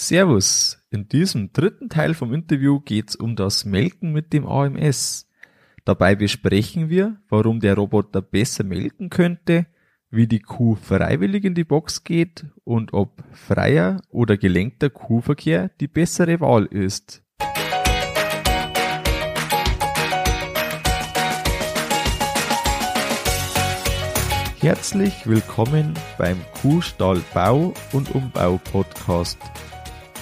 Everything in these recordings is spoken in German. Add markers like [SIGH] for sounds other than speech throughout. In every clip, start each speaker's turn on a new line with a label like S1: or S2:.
S1: Servus. In diesem dritten Teil vom Interview geht's um das Melken mit dem AMS. Dabei besprechen wir, warum der Roboter besser melken könnte, wie die Kuh freiwillig in die Box geht und ob freier oder gelenkter Kuhverkehr die bessere Wahl ist. Herzlich willkommen beim Kuhstall Bau und Umbau Podcast.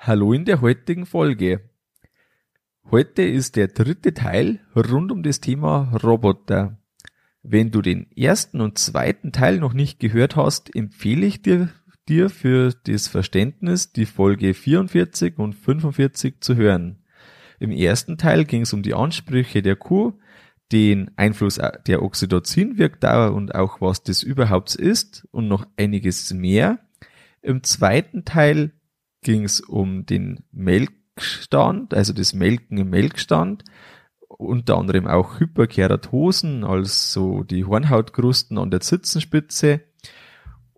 S1: Hallo in der heutigen Folge. Heute ist der dritte Teil rund um das Thema Roboter. Wenn du den ersten und zweiten Teil noch nicht gehört hast, empfehle ich dir, dir für das Verständnis die Folge 44 und 45 zu hören. Im ersten Teil ging es um die Ansprüche der Kuh, den Einfluss der Oxytocin-Wirkdauer und auch was das überhaupt ist und noch einiges mehr. Im zweiten Teil ging es um den Melkstand, also das Melken im Melkstand, unter anderem auch Hyperkeratosen, also die Hornhautkrusten an der Zitzenspitze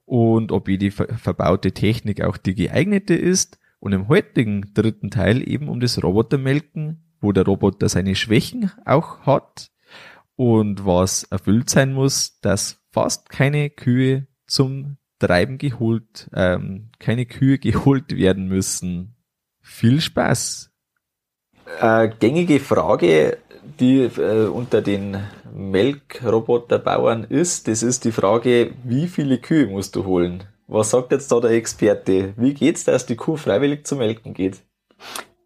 S1: und ob die verbaute Technik auch die geeignete ist. Und im heutigen dritten Teil eben um das Robotermelken, wo der Roboter seine Schwächen auch hat und was erfüllt sein muss, dass fast keine Kühe zum Treiben geholt, ähm, keine Kühe geholt werden müssen. Viel Spaß. Äh, gängige Frage, die äh, unter den Melkroboterbauern ist, das ist die Frage, wie viele Kühe musst du holen? Was sagt jetzt da der Experte? Wie geht's, dass die Kuh freiwillig zu melken geht?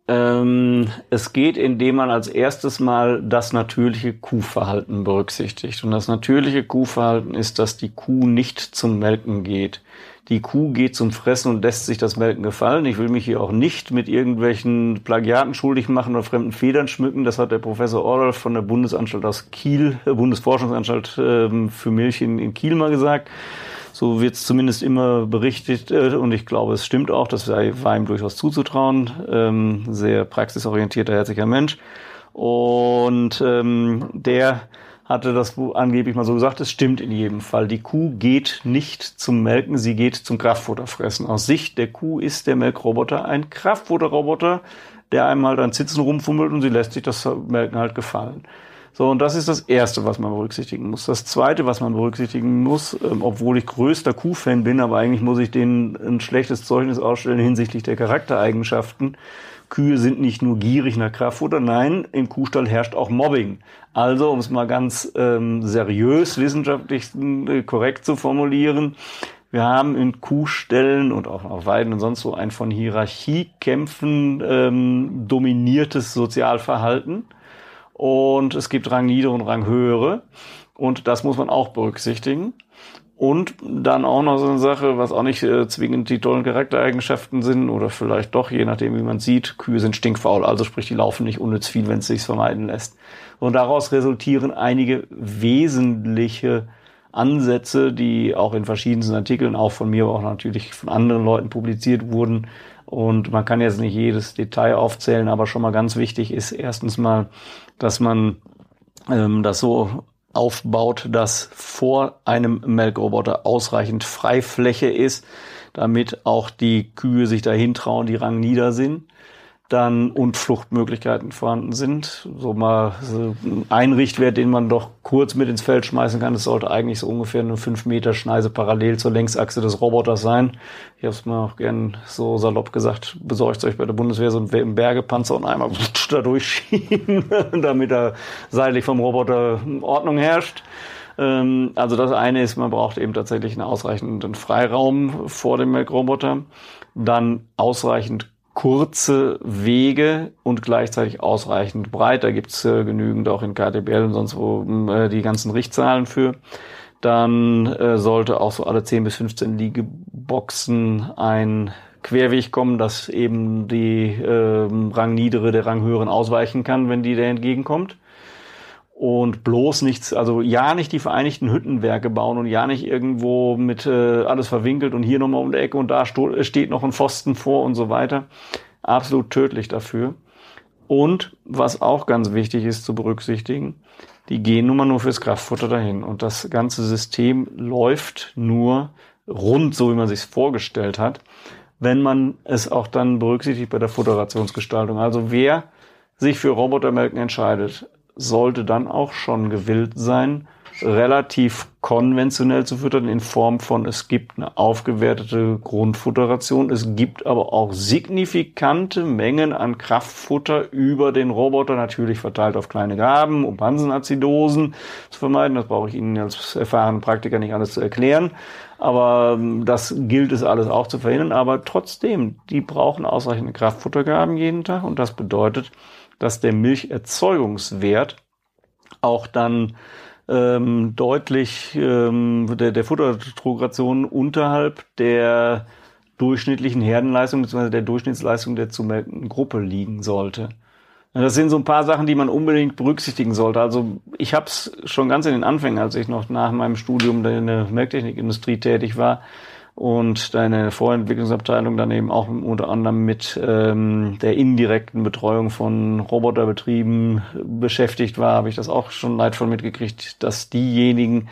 S2: Ähm, es geht, indem man als erstes mal das natürliche Kuhverhalten berücksichtigt. Und das natürliche Kuhverhalten ist, dass die Kuh nicht zum Melken geht. Die Kuh geht zum Fressen und lässt sich das Melken gefallen. Ich will mich hier auch nicht mit irgendwelchen Plagiaten schuldig machen oder fremden Federn schmücken. Das hat der Professor Orloff von der Bundesanstalt aus Kiel, äh, Bundesforschungsanstalt äh, für Milch in, in Kiel mal gesagt. So wird es zumindest immer berichtet äh, und ich glaube, es stimmt auch, das war ihm durchaus zuzutrauen. Ähm, sehr praxisorientierter, herzlicher Mensch. Und ähm, der hatte das angeblich mal so gesagt, es stimmt in jedem Fall. Die Kuh geht nicht zum Melken, sie geht zum Kraftfutterfressen. Aus Sicht der Kuh ist der Melkroboter ein Kraftfutterroboter, der einem halt an Sitzen rumfummelt und sie lässt sich das Melken halt gefallen. So, und das ist das Erste, was man berücksichtigen muss. Das Zweite, was man berücksichtigen muss, ähm, obwohl ich größter Kuhfan bin, aber eigentlich muss ich denen ein schlechtes Zeugnis ausstellen hinsichtlich der Charaktereigenschaften. Kühe sind nicht nur gierig nach Kraftfutter, nein, im Kuhstall herrscht auch Mobbing. Also, um es mal ganz ähm, seriös, wissenschaftlich äh, korrekt zu formulieren, wir haben in Kuhställen und auch auf Weiden und sonst so ein von Hierarchiekämpfen ähm, dominiertes Sozialverhalten und es gibt Rangniedere und Ranghöhere und das muss man auch berücksichtigen. Und dann auch noch so eine Sache, was auch nicht äh, zwingend die tollen Charaktereigenschaften sind oder vielleicht doch, je nachdem wie man sieht, Kühe sind stinkfaul, also sprich, die laufen nicht unnütz viel, wenn es sich vermeiden lässt. Und daraus resultieren einige wesentliche Ansätze, die auch in verschiedensten Artikeln, auch von mir, aber auch natürlich von anderen Leuten publiziert wurden, und man kann jetzt nicht jedes Detail aufzählen, aber schon mal ganz wichtig ist erstens mal, dass man ähm, das so aufbaut, dass vor einem Melkroboter ausreichend Freifläche ist, damit auch die Kühe sich dahin trauen, die Rang nieder sind dann und Fluchtmöglichkeiten vorhanden sind. So mal so ein Richtwert, den man doch kurz mit ins Feld schmeißen kann, das sollte eigentlich so ungefähr eine 5 Meter Schneise parallel zur Längsachse des Roboters sein. Ich habe es mal auch gern so salopp gesagt, besorgt euch bei der Bundeswehr so einen Bergepanzer und einmal [LAUGHS] da durchschieben, [LAUGHS] damit da seitlich vom Roboter Ordnung herrscht ähm, also das eine ist, man braucht eben tatsächlich einen ausreichenden Freiraum vor dem Melkroboter, dann ausreichend kurze Wege und gleichzeitig ausreichend breit. Da gibt's äh, genügend auch in KTBL und sonst wo äh, die ganzen Richtzahlen für. Dann äh, sollte auch so alle 10 bis 15 Liegeboxen ein Querweg kommen, dass eben die äh, Rangniedere der Ranghöheren ausweichen kann, wenn die der entgegenkommt. Und bloß nichts, also ja nicht die Vereinigten Hüttenwerke bauen und ja nicht irgendwo mit äh, alles verwinkelt und hier nochmal um die Ecke und da steht noch ein Pfosten vor und so weiter. Absolut tödlich dafür. Und was auch ganz wichtig ist zu berücksichtigen, die gehen nun mal nur fürs Kraftfutter dahin. Und das ganze System läuft nur rund, so wie man sich vorgestellt hat, wenn man es auch dann berücksichtigt bei der Futterationsgestaltung. Also wer sich für Robotermelken entscheidet, sollte dann auch schon gewillt sein, relativ konventionell zu füttern in Form von, es gibt eine aufgewertete Grundfutteration, es gibt aber auch signifikante Mengen an Kraftfutter über den Roboter, natürlich verteilt auf kleine Gaben, um Pansenazidosen zu vermeiden. Das brauche ich Ihnen als erfahrenen Praktiker nicht alles zu erklären. Aber ähm, das gilt es alles auch zu verhindern. Aber trotzdem, die brauchen ausreichende Kraftfuttergaben jeden Tag und das bedeutet, dass der Milcherzeugungswert auch dann ähm, deutlich ähm, der, der Futtertrogration unterhalb der durchschnittlichen Herdenleistung bzw. der Durchschnittsleistung der zu melkenden Gruppe liegen sollte. Das sind so ein paar Sachen, die man unbedingt berücksichtigen sollte. Also ich habe es schon ganz in den Anfängen, als ich noch nach meinem Studium in der Melktechnikindustrie tätig war, und deine Vorentwicklungsabteilung dann eben auch unter anderem mit ähm, der indirekten Betreuung von Roboterbetrieben beschäftigt war, habe ich das auch schon leidvoll mitgekriegt, dass diejenigen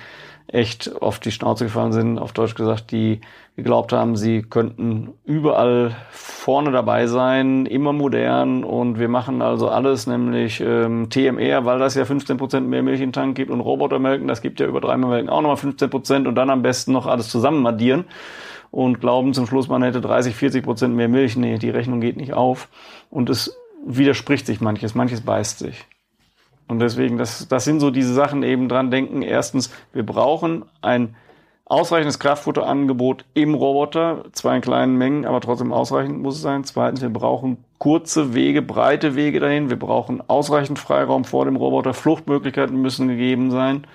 S2: echt auf die Schnauze gefallen sind, auf Deutsch gesagt, die geglaubt haben, sie könnten überall vorne dabei sein, immer modern und wir machen also alles, nämlich ähm, TMR, weil das ja 15 Prozent mehr Milch den Tank gibt und Robotermelken, das gibt ja über dreimal Melken auch nochmal 15 Prozent und dann am besten noch alles zusammen addieren und glauben zum Schluss, man hätte 30, 40 Prozent mehr Milch. Nee, die Rechnung geht nicht auf und es widerspricht sich manches, manches beißt sich. Und deswegen, das, das sind so diese Sachen eben dran denken. Erstens, wir brauchen ein ausreichendes Kraftfutterangebot im Roboter, zwar in kleinen Mengen, aber trotzdem ausreichend muss es sein. Zweitens, wir brauchen kurze Wege, breite Wege dahin. Wir brauchen ausreichend Freiraum vor dem Roboter. Fluchtmöglichkeiten müssen gegeben sein.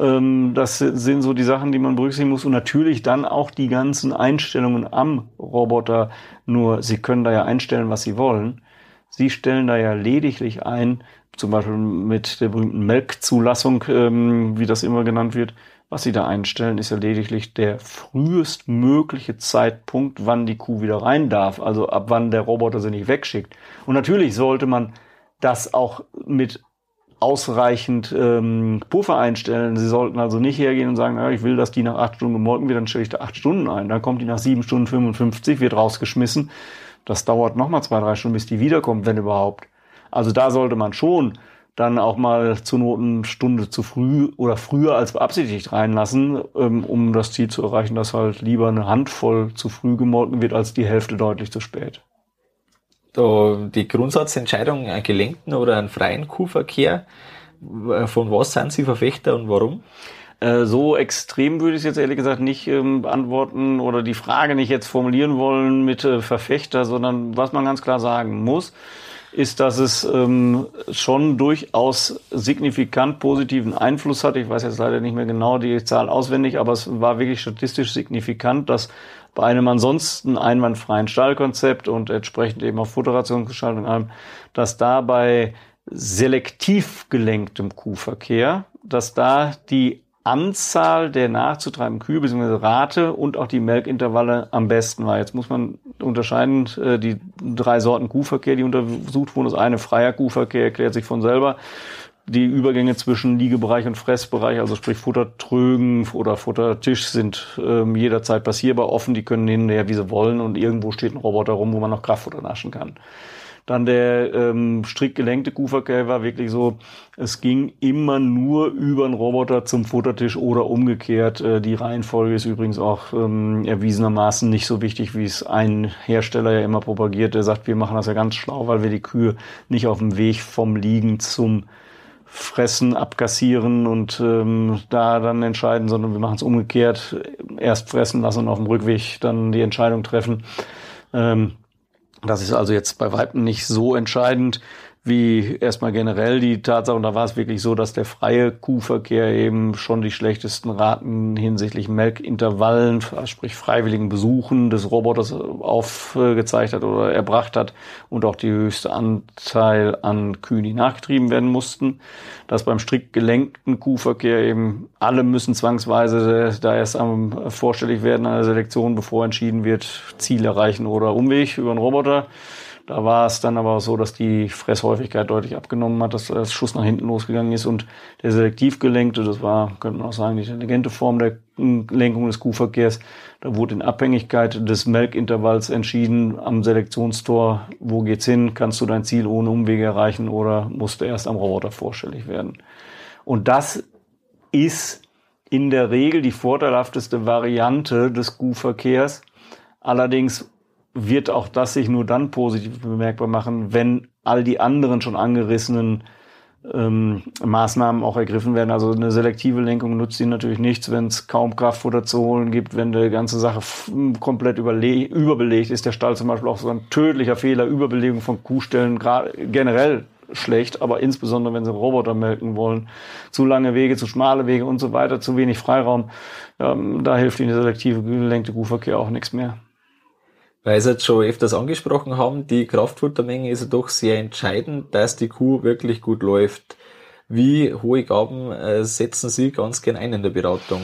S2: Ähm, das sind so die Sachen, die man berücksichtigen muss. Und natürlich dann auch die ganzen Einstellungen am Roboter. Nur, Sie können da ja einstellen, was Sie wollen. Sie stellen da ja lediglich ein, zum Beispiel mit der berühmten Melkzulassung, ähm, wie das immer genannt wird, was Sie da einstellen, ist ja lediglich der frühestmögliche Zeitpunkt, wann die Kuh wieder rein darf, also ab wann der Roboter sie nicht wegschickt. Und natürlich sollte man das auch mit ausreichend ähm, Puffer einstellen. Sie sollten also nicht hergehen und sagen, ja, ich will, dass die nach acht Stunden gemolken wird, dann stelle ich da acht Stunden ein. Dann kommt die nach sieben Stunden 55, wird rausgeschmissen. Das dauert nochmal zwei, drei Stunden, bis die wiederkommt, wenn überhaupt. Also da sollte man schon dann auch mal zur Not Stunde zu früh oder früher als beabsichtigt reinlassen, ähm, um das Ziel zu erreichen, dass halt lieber eine Handvoll zu früh gemolken wird, als die Hälfte deutlich zu spät.
S1: Da die Grundsatzentscheidung, einen gelenkten oder einen freien Kuhverkehr, von was sind Sie Verfechter und warum?
S2: Äh, so extrem würde ich es jetzt ehrlich gesagt nicht ähm, beantworten oder die Frage nicht jetzt formulieren wollen mit äh, Verfechter, sondern was man ganz klar sagen muss, ist, dass es ähm, schon durchaus signifikant positiven Einfluss hat. Ich weiß jetzt leider nicht mehr genau die Zahl auswendig, aber es war wirklich statistisch signifikant, dass bei einem ansonsten einwandfreien Stallkonzept und entsprechend eben auch Futterationsgestaltung allem, dass dabei selektiv gelenktem Kuhverkehr, dass da die Anzahl der nachzutreibenden Kühe bzw. Rate und auch die Melkintervalle am besten war. Jetzt muss man unterscheiden, äh, die drei Sorten Kuhverkehr, die untersucht wurden. Das eine freier Kuhverkehr erklärt sich von selber. Die Übergänge zwischen Liegebereich und Fressbereich, also sprich Futtertrögen oder Futtertisch, sind ähm, jederzeit passierbar offen. Die können hinterher, wie sie wollen. Und irgendwo steht ein Roboter rum, wo man noch Kraftfutter naschen kann. Dann der ähm, strikt gelenkte Kuhverkehr war wirklich so, es ging immer nur über einen Roboter zum Futtertisch oder umgekehrt. Äh, die Reihenfolge ist übrigens auch ähm, erwiesenermaßen nicht so wichtig, wie es ein Hersteller ja immer propagiert. Der sagt, wir machen das ja ganz schlau, weil wir die Kühe nicht auf dem Weg vom Liegen zum Fressen, abkassieren und ähm, da dann entscheiden, sondern wir machen es umgekehrt. Erst fressen lassen und auf dem Rückweg dann die Entscheidung treffen. Ähm, das ist also jetzt bei Weitem nicht so entscheidend. Wie erstmal generell die Tatsache, und da war es wirklich so, dass der freie Kuhverkehr eben schon die schlechtesten Raten hinsichtlich Melkintervallen, sprich freiwilligen Besuchen des Roboters aufgezeigt hat oder erbracht hat und auch die höchste Anteil an Kühen, die nachgetrieben werden mussten. Dass beim strikt gelenkten Kuhverkehr eben alle müssen zwangsweise da erst am vorstellig werden an Selektion, bevor entschieden wird, Ziel erreichen oder Umweg über einen Roboter. Da war es dann aber so, dass die Fresshäufigkeit deutlich abgenommen hat, dass das Schuss nach hinten losgegangen ist und der selektiv gelenkte, das war, könnte man auch sagen, die intelligente Form der Lenkung des Kuhverkehrs, da wurde in Abhängigkeit des Melkintervalls entschieden am Selektionstor, wo geht's hin, kannst du dein Ziel ohne Umwege erreichen oder musst du erst am Roboter vorstellig werden. Und das ist in der Regel die vorteilhafteste Variante des Kuhverkehrs. Allerdings wird auch das sich nur dann positiv bemerkbar machen, wenn all die anderen schon angerissenen ähm, Maßnahmen auch ergriffen werden. Also eine selektive Lenkung nutzt ihnen natürlich nichts, wenn es kaum Kraftfutter zu holen gibt, wenn die ganze Sache komplett überbelegt ist. Der Stall zum Beispiel auch so ein tödlicher Fehler, Überbelegung von Kuhstellen, generell schlecht, aber insbesondere wenn sie Roboter melken wollen, zu lange Wege, zu schmale Wege und so weiter, zu wenig Freiraum, ähm, da hilft ihnen der selektive gelenkte Kuhverkehr auch nichts mehr
S3: weil Sie jetzt schon öfters angesprochen haben, die Kraftfuttermenge ist ja doch sehr entscheidend, dass die Kuh wirklich gut läuft. Wie hohe Gaben äh, setzen Sie ganz gern ein in der Beratung?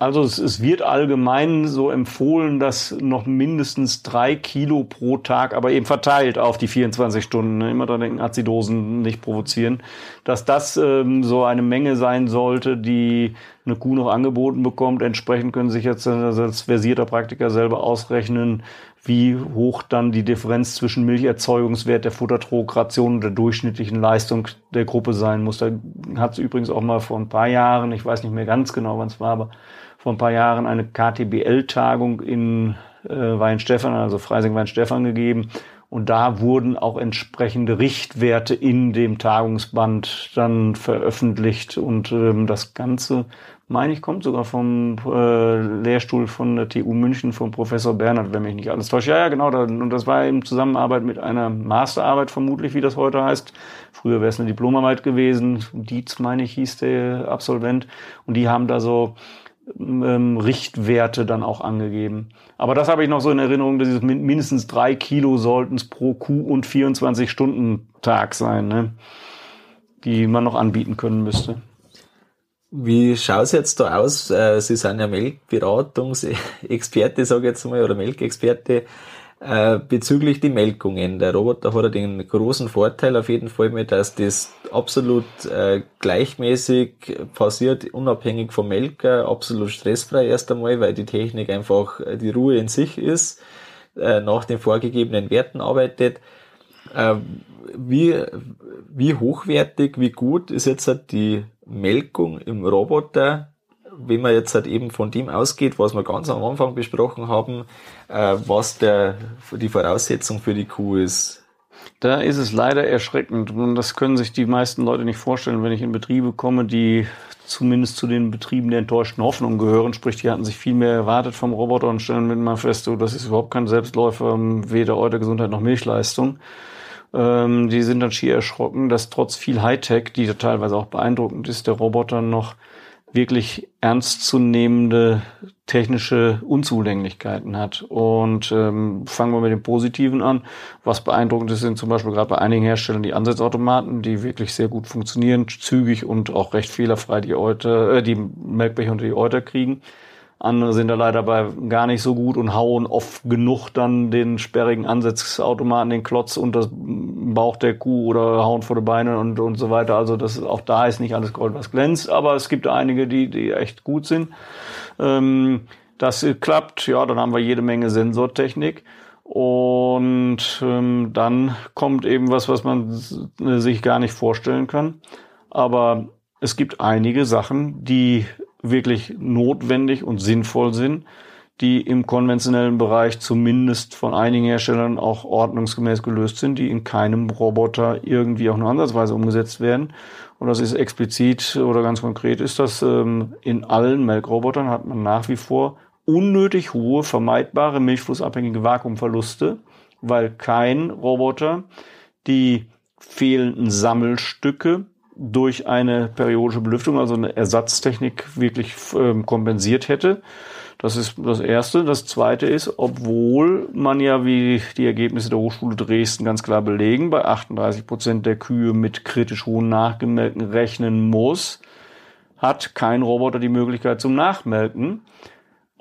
S2: Also es, wird allgemein so empfohlen, dass noch mindestens drei Kilo pro Tag, aber eben verteilt auf die 24 Stunden, ne, immer dran denken, Azidosen nicht provozieren, dass das ähm, so eine Menge sein sollte, die eine Kuh noch angeboten bekommt. Entsprechend können sich jetzt als versierter Praktiker selber ausrechnen, wie hoch dann die Differenz zwischen Milcherzeugungswert der Futtertrogration und der durchschnittlichen Leistung der Gruppe sein muss. Da hat es übrigens auch mal vor ein paar Jahren, ich weiß nicht mehr ganz genau, wann es war, aber vor ein paar Jahren eine KTBL-Tagung in äh, Weinstefan, also Freising-Weinstefan gegeben. Und da wurden auch entsprechende Richtwerte in dem Tagungsband dann veröffentlicht. Und ähm, das Ganze, meine ich, kommt sogar vom äh, Lehrstuhl von der TU München, vom Professor Bernhard, wenn mich nicht alles täuscht. Ja, ja, genau. Da, und das war in Zusammenarbeit mit einer Masterarbeit, vermutlich, wie das heute heißt. Früher wäre es eine Diplomarbeit gewesen. Dietz, meine ich, hieß der Absolvent. Und die haben da so ähm, Richtwerte dann auch angegeben. Aber das habe ich noch so in Erinnerung, dass es mindestens drei Kilo sollten es pro Kuh und 24 Stunden Tag sein, ne? die man noch anbieten können müsste.
S3: Wie schaut es jetzt da aus? Äh, Sie sind ja Melkberatungsexperte, [LAUGHS] sage ich jetzt mal, oder Melkexperte. Äh, bezüglich die Melkungen. Der Roboter hat ja den großen Vorteil auf jeden Fall mit, dass das absolut äh, gleichmäßig passiert, unabhängig vom Melker, absolut stressfrei erst einmal, weil die Technik einfach die Ruhe in sich ist, nach den vorgegebenen Werten arbeitet. Äh, wie, wie hochwertig, wie gut ist jetzt halt die Melkung im Roboter wenn man jetzt halt eben von dem ausgeht, was wir ganz am Anfang besprochen haben, äh, was der, die Voraussetzung für die Kuh ist.
S2: Da ist es leider erschreckend und das können sich die meisten Leute nicht vorstellen, wenn ich in Betriebe komme, die zumindest zu den Betrieben der enttäuschten Hoffnung gehören, sprich, die hatten sich viel mehr erwartet vom Roboter und stellen mit mal fest, so, das ist überhaupt kein Selbstläufer, weder Eutergesundheit noch Milchleistung. Ähm, die sind dann schier erschrocken, dass trotz viel Hightech, die teilweise auch beeindruckend ist, der Roboter noch wirklich ernstzunehmende technische Unzulänglichkeiten hat. Und ähm, fangen wir mit dem Positiven an. Was beeindruckend ist, sind zum Beispiel gerade bei einigen Herstellern die Ansatzautomaten, die wirklich sehr gut funktionieren, zügig und auch recht fehlerfrei die Euter, äh, die Melkbecher unter die Euter kriegen. Andere sind da leider bei gar nicht so gut und hauen oft genug dann den sperrigen Ansatzautomaten, den Klotz unter das Bauch der Kuh oder hauen vor die Beine und, und so weiter. Also das, auch da ist nicht alles Gold, was glänzt, aber es gibt einige, die, die echt gut sind. Ähm, das klappt, ja, dann haben wir jede Menge Sensortechnik. Und ähm, dann kommt eben was, was man sich gar nicht vorstellen kann. Aber es gibt einige Sachen, die wirklich notwendig und sinnvoll sind, die im konventionellen Bereich zumindest von einigen Herstellern auch ordnungsgemäß gelöst sind, die in keinem Roboter irgendwie auch nur ansatzweise umgesetzt werden. Und das ist explizit oder ganz konkret ist das, ähm, in allen Melkrobotern hat man nach wie vor unnötig hohe, vermeidbare milchflussabhängige Vakuumverluste, weil kein Roboter die fehlenden Sammelstücke durch eine periodische Belüftung, also eine Ersatztechnik wirklich ähm, kompensiert hätte. Das ist das Erste. Das Zweite ist, obwohl man ja, wie die Ergebnisse der Hochschule Dresden ganz klar belegen, bei 38 Prozent der Kühe mit kritisch hohen Nachgemelken rechnen muss, hat kein Roboter die Möglichkeit zum Nachmelken.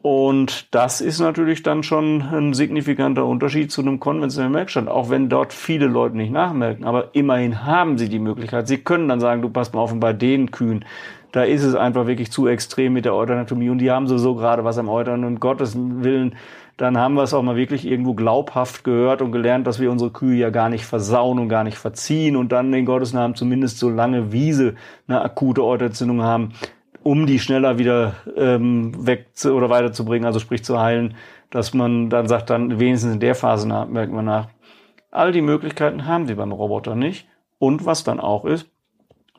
S2: Und das ist natürlich dann schon ein signifikanter Unterschied zu einem konventionellen Melkstand, auch wenn dort viele Leute nicht nachmelken. Aber immerhin haben sie die Möglichkeit. Sie können dann sagen, du passt mal auf, und bei den Kühen, da ist es einfach wirklich zu extrem mit der Euteranatomie und die haben so gerade was am Eutern und Gottes Willen, dann haben wir es auch mal wirklich irgendwo glaubhaft gehört und gelernt, dass wir unsere Kühe ja gar nicht versauen und gar nicht verziehen und dann in Gottes Namen zumindest so lange Wiese eine akute Euterentzündung haben um die schneller wieder ähm, weg zu, oder weiterzubringen, also sprich zu heilen, dass man dann sagt, dann wenigstens in der Phase nach, merkt man nach. All die Möglichkeiten haben sie beim Roboter nicht. Und was dann auch ist,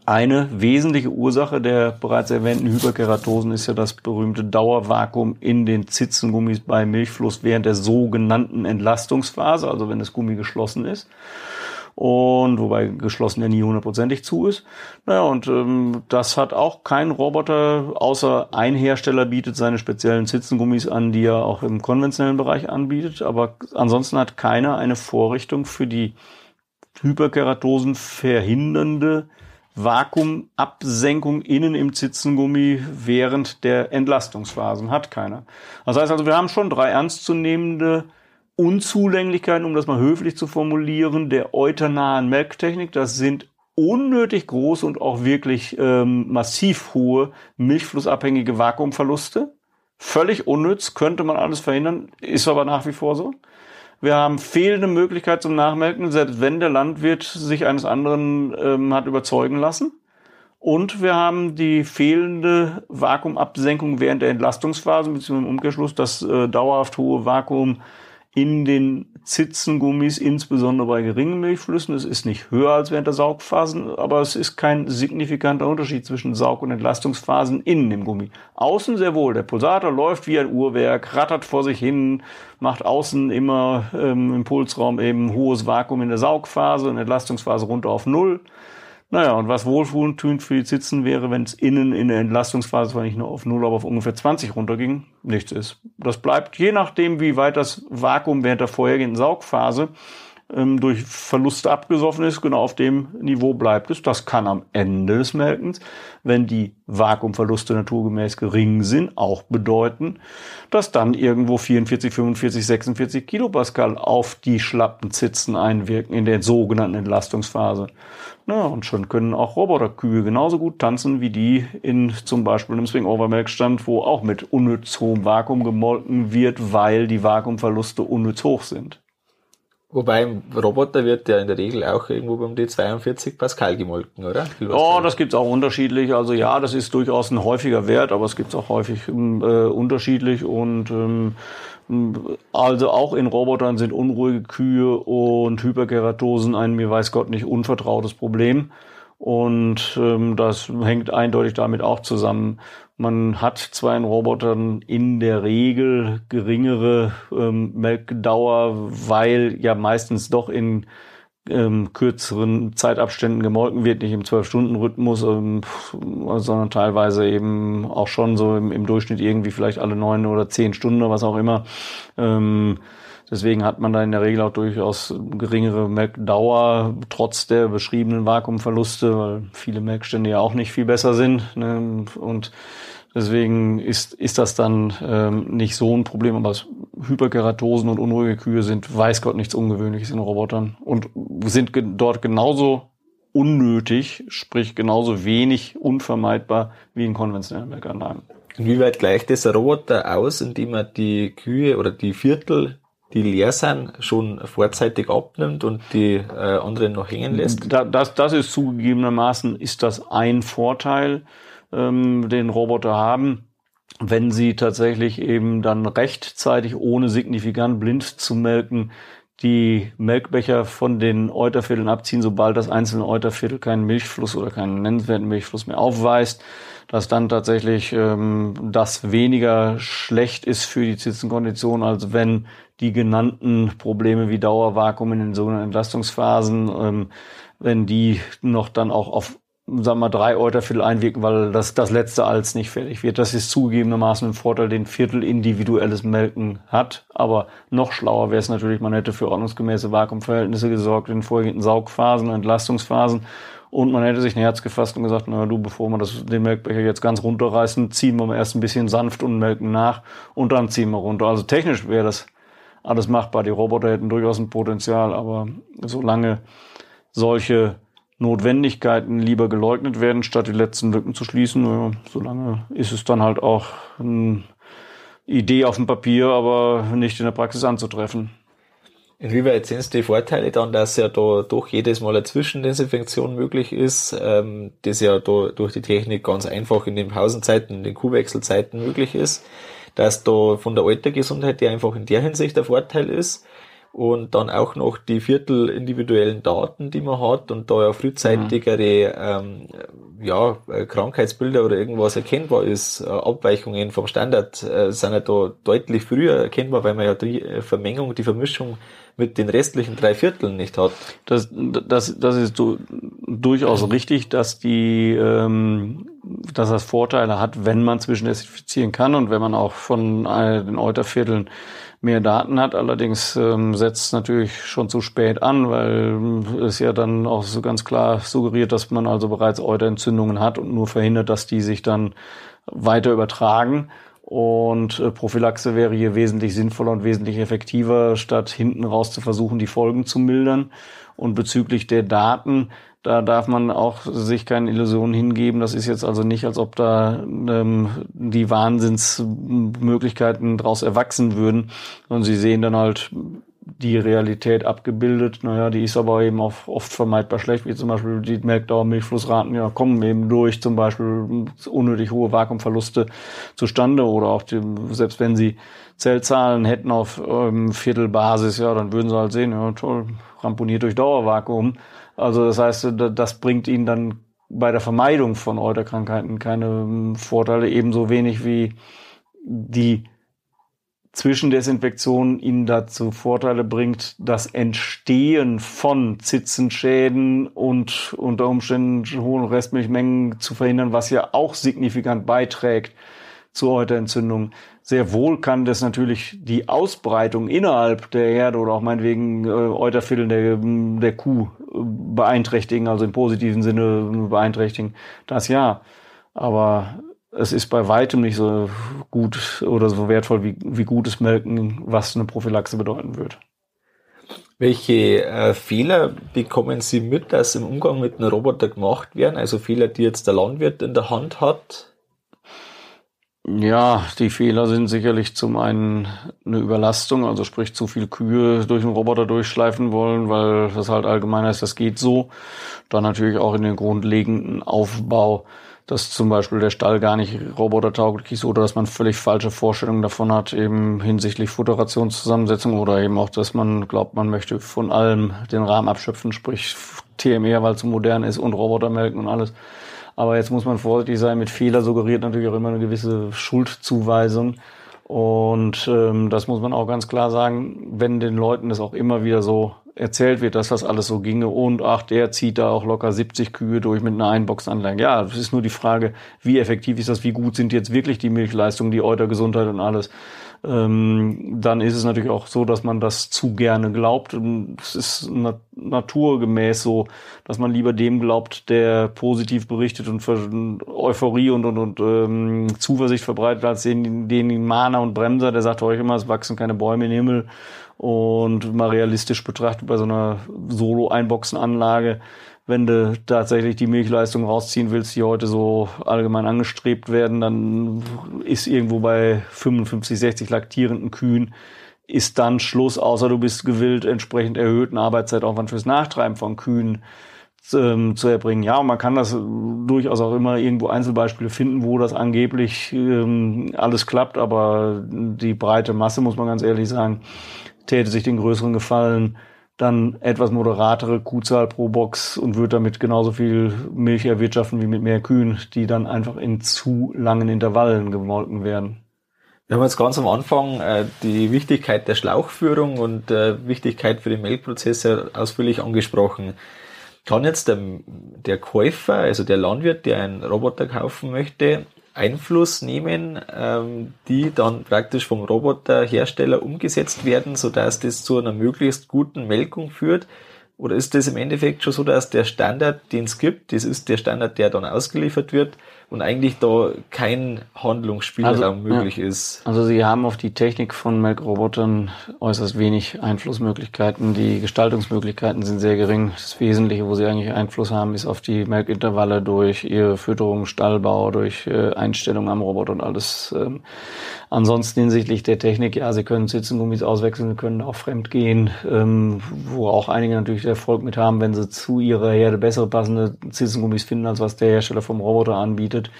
S2: eine wesentliche Ursache der bereits erwähnten Hyperkeratosen ist ja das berühmte Dauervakuum in den Zitzengummis bei Milchfluss während der sogenannten Entlastungsphase, also wenn das Gummi geschlossen ist und wobei geschlossen ja nie hundertprozentig zu ist. Naja, und ähm, das hat auch kein Roboter, außer ein Hersteller bietet seine speziellen Zitzengummis an, die er auch im konventionellen Bereich anbietet, aber ansonsten hat keiner eine Vorrichtung für die Hyperkeratosen verhindernde Vakuumabsenkung innen im Zitzengummi während der Entlastungsphasen. Hat keiner. Das heißt also, wir haben schon drei ernstzunehmende Unzulänglichkeiten, um das mal höflich zu formulieren, der euternahen Melktechnik. Das sind unnötig große und auch wirklich ähm, massiv hohe milchflussabhängige Vakuumverluste. Völlig unnütz, könnte man alles verhindern, ist aber nach wie vor so. Wir haben fehlende Möglichkeit zum Nachmelken, selbst wenn der Landwirt sich eines anderen ähm, hat überzeugen lassen. Und wir haben die fehlende Vakuumabsenkung während der Entlastungsphase, beziehungsweise im Umkehrschluss das äh, dauerhaft hohe Vakuum in den Zitzengummis, insbesondere bei geringen Milchflüssen. Es ist nicht höher als während der Saugphasen, aber es ist kein signifikanter Unterschied zwischen Saug- und Entlastungsphasen innen im Gummi. Außen sehr wohl. Der Pulsator läuft wie ein Uhrwerk, rattert vor sich hin, macht außen immer ähm, im Pulsraum eben hohes Vakuum in der Saugphase und Entlastungsphase runter auf Null. Naja, und was wohltuend für die Zitzen wäre, wenn es innen in der Entlastungsphase zwar nicht nur auf 0, aber auf ungefähr 20 runterging, nichts ist. Das bleibt je nachdem, wie weit das Vakuum während der vorhergehenden Saugphase ähm, durch Verluste abgesoffen ist, genau auf dem Niveau bleibt es. Das kann am Ende des Melkens, wenn die Vakuumverluste naturgemäß gering sind, auch bedeuten, dass dann irgendwo 44, 45, 46 Kilopascal auf die schlappen Zitzen einwirken in der sogenannten Entlastungsphase. Na, und schon können auch Roboterkühe genauso gut tanzen wie die in zum Beispiel einem Swing-Over-Melkstand, wo auch mit unnütz hohem Vakuum gemolken wird, weil die Vakuumverluste unnütz hoch sind.
S1: Wobei im Roboter wird ja in der Regel auch irgendwo um die 42 Pascal gemolken, oder?
S2: Oh, das gibt's auch unterschiedlich. Also ja, das ist durchaus ein häufiger Wert, aber es gibt's auch häufig äh, unterschiedlich und ähm, also auch in Robotern sind unruhige Kühe und Hyperkeratosen ein mir weiß Gott nicht unvertrautes Problem. Und ähm, das hängt eindeutig damit auch zusammen. Man hat zwar in Robotern in der Regel geringere ähm, Melkdauer, weil ja meistens doch in ähm, kürzeren Zeitabständen gemolken wird, nicht im Zwölf-Stunden-Rhythmus, ähm, sondern teilweise eben auch schon so im, im, Durchschnitt irgendwie vielleicht alle neun oder zehn Stunden oder was auch immer. Ähm, Deswegen hat man da in der Regel auch durchaus geringere Melkdauer, trotz der beschriebenen Vakuumverluste, weil viele Melkstände ja auch nicht viel besser sind. Ne? Und deswegen ist, ist das dann ähm, nicht so ein Problem. Aber Hyperkeratosen und unruhige Kühe sind, weiß Gott, nichts Ungewöhnliches in Robotern und sind ge dort genauso unnötig, sprich genauso wenig unvermeidbar wie in konventionellen Melkanlagen.
S1: Inwieweit gleicht das Roboter aus, indem er die Kühe oder die Viertel die leer sind, schon vorzeitig abnimmt und die äh, anderen noch hängen lässt?
S2: Da, das, das ist zugegebenermaßen, ist das ein Vorteil, ähm, den Roboter haben, wenn sie tatsächlich eben dann rechtzeitig, ohne signifikant blind zu melken, die Melkbecher von den Eutervierteln abziehen, sobald das einzelne Euterviertel keinen Milchfluss oder keinen nennenswerten Milchfluss mehr aufweist dass dann tatsächlich ähm, das weniger schlecht ist für die Zitzenkondition, als wenn die genannten Probleme wie Dauervakuum in den sogenannten Entlastungsphasen, ähm, wenn die noch dann auch auf sagen wir mal, drei Euterviertel einwirken, weil das, das letzte als nicht fertig wird. Das ist zugegebenermaßen ein Vorteil, den Viertel individuelles Melken hat. Aber noch schlauer wäre es natürlich, man hätte für ordnungsgemäße Vakuumverhältnisse gesorgt in vorhergehenden Saugphasen, Entlastungsphasen. Und man hätte sich ein Herz gefasst und gesagt, na du, bevor wir das, den Melkbecher jetzt ganz runterreißen, ziehen wir mal erst ein bisschen sanft und melken nach und dann ziehen wir runter. Also technisch wäre das alles machbar. Die Roboter hätten durchaus ein Potenzial, aber solange solche Notwendigkeiten lieber geleugnet werden, statt die letzten Lücken zu schließen. Ja, solange ist es dann halt auch eine Idee auf dem Papier, aber nicht in der Praxis anzutreffen.
S1: Inwieweit sind es die Vorteile dann, dass ja da doch jedes Mal eine Zwischendesinfektion möglich ist, ähm, das ja da durch die Technik ganz einfach in den Pausenzeiten, in den Kuhwechselzeiten möglich ist, dass da von der Altergesundheit, die einfach in der Hinsicht der Vorteil ist, und dann auch noch die viertel individuellen Daten, die man hat und da ja frühzeitigere ähm, ja, Krankheitsbilder oder irgendwas erkennbar ist, äh, Abweichungen vom Standard äh, sind ja da deutlich früher erkennbar, weil man ja die äh, Vermengung, die Vermischung mit den restlichen drei Vierteln nicht hat.
S2: Das, das, das ist so durchaus richtig, dass die, ähm, dass das Vorteile hat, wenn man zwischendesinfizieren kann und wenn man auch von äh, den Eutervierteln mehr Daten hat. Allerdings ähm, setzt natürlich schon zu spät an, weil es ja dann auch so ganz klar suggeriert, dass man also bereits Euterentzündungen hat und nur verhindert, dass die sich dann weiter übertragen. Und äh, Prophylaxe wäre hier wesentlich sinnvoller und wesentlich effektiver, statt hinten raus zu versuchen, die Folgen zu mildern. Und bezüglich der Daten, da darf man auch sich keine Illusionen hingeben. Das ist jetzt also nicht, als ob da ähm, die Wahnsinnsmöglichkeiten daraus erwachsen würden. Und sie sehen dann halt die Realität abgebildet. Naja, die ist aber eben auch oft vermeidbar schlecht, wie zum Beispiel die Melkdauer, Milchflussraten, ja, kommen eben durch zum Beispiel unnötig hohe Vakuumverluste zustande oder auch die, selbst wenn sie Zellzahlen hätten auf ähm, Viertelbasis, ja, dann würden sie halt sehen, ja, toll, ramponiert durch Dauervakuum. Also das heißt, das bringt ihnen dann bei der Vermeidung von Euterkrankheiten keine ähm, Vorteile, ebenso wenig wie die Zwischendesinfektion ihnen dazu Vorteile bringt, das Entstehen von Zitzenschäden und unter Umständen hohen Restmilchmengen zu verhindern, was ja auch signifikant beiträgt zur Euterentzündung. Sehr wohl kann das natürlich die Ausbreitung innerhalb der Herde oder auch meinetwegen äh, Eutervierteln der, der Kuh äh, beeinträchtigen, also im positiven Sinne beeinträchtigen. Das ja. Aber es ist bei weitem nicht so gut oder so wertvoll wie, wie gutes Melken, was eine Prophylaxe bedeuten wird.
S1: Welche äh, Fehler bekommen Sie mit, dass im Umgang mit einem Roboter gemacht werden? Also Fehler, die jetzt der Landwirt in der Hand hat?
S2: Ja, die Fehler sind sicherlich zum einen eine Überlastung, also sprich zu viel Kühe durch einen Roboter durchschleifen wollen, weil das halt allgemein ist, das geht so. Dann natürlich auch in den grundlegenden Aufbau dass zum Beispiel der Stall gar nicht robotertauglich ist oder dass man völlig falsche Vorstellungen davon hat, eben hinsichtlich Futterationszusammensetzung oder eben auch, dass man glaubt, man möchte von allem den Rahmen abschöpfen, sprich TMR, weil es modern ist und Robotermelken und alles. Aber jetzt muss man vorsichtig sein, mit Fehler suggeriert natürlich auch immer eine gewisse Schuldzuweisung. Und ähm, das muss man auch ganz klar sagen, wenn den Leuten das auch immer wieder so erzählt wird, dass das alles so ginge und ach, der zieht da auch locker 70 Kühe durch mit einer Einboxanlage. Ja, es ist nur die Frage, wie effektiv ist das, wie gut sind jetzt wirklich die Milchleistungen, die Eutergesundheit und alles. Ähm, dann ist es natürlich auch so, dass man das zu gerne glaubt. Es ist na naturgemäß so, dass man lieber dem glaubt, der positiv berichtet und Euphorie und, und, und ähm, Zuversicht verbreitet, als den, den Mahner und Bremser, der sagt euch immer, es wachsen keine Bäume im Himmel und mal realistisch betrachtet bei so einer Solo-Einboxen-Anlage, wenn du tatsächlich die Milchleistung rausziehen willst, die heute so allgemein angestrebt werden, dann ist irgendwo bei 55, 60 laktierenden Kühen ist dann Schluss, außer du bist gewillt, entsprechend erhöhten Arbeitszeitaufwand fürs Nachtreiben von Kühen ähm, zu erbringen. Ja, und man kann das durchaus auch immer irgendwo Einzelbeispiele finden, wo das angeblich ähm, alles klappt, aber die breite Masse, muss man ganz ehrlich sagen, täte sich den größeren Gefallen, dann etwas moderatere Kuhzahl pro Box und würde damit genauso viel Milch erwirtschaften wie mit mehr Kühen, die dann einfach in zu langen Intervallen gemolken werden.
S1: Wir haben jetzt ganz am Anfang äh, die Wichtigkeit der Schlauchführung und äh, Wichtigkeit für den Melkprozess ausführlich angesprochen. Kann jetzt der, der Käufer, also der Landwirt, der einen Roboter kaufen möchte, Einfluss nehmen, ähm, die dann praktisch vom Roboterhersteller umgesetzt werden, sodass das zu einer möglichst guten Melkung führt? Oder ist das im Endeffekt schon so, dass der Standard, den es gibt, das ist der Standard, der dann ausgeliefert wird, und eigentlich da kein Handlungsspielraum also, möglich ja. ist.
S2: Also Sie haben auf die Technik von Melkrobotern äußerst wenig Einflussmöglichkeiten. Die Gestaltungsmöglichkeiten sind sehr gering. Das Wesentliche, wo Sie eigentlich Einfluss haben, ist auf die Melkintervalle durch Ihre Fütterung, Stallbau, durch äh, Einstellung am Roboter und alles. Ähm, ansonsten hinsichtlich der Technik, ja, Sie können Sitzengummis auswechseln, Sie können auch fremd gehen, ähm, wo auch einige natürlich Erfolg mit haben, wenn sie zu ihrer Herde bessere passende Sitzengummis finden, als was der Hersteller vom Roboter anbietet bedeutet.